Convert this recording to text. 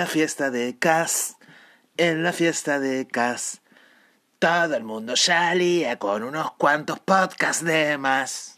la fiesta de Cas, en la fiesta de Cas, todo el mundo salía con unos cuantos podcasts de más.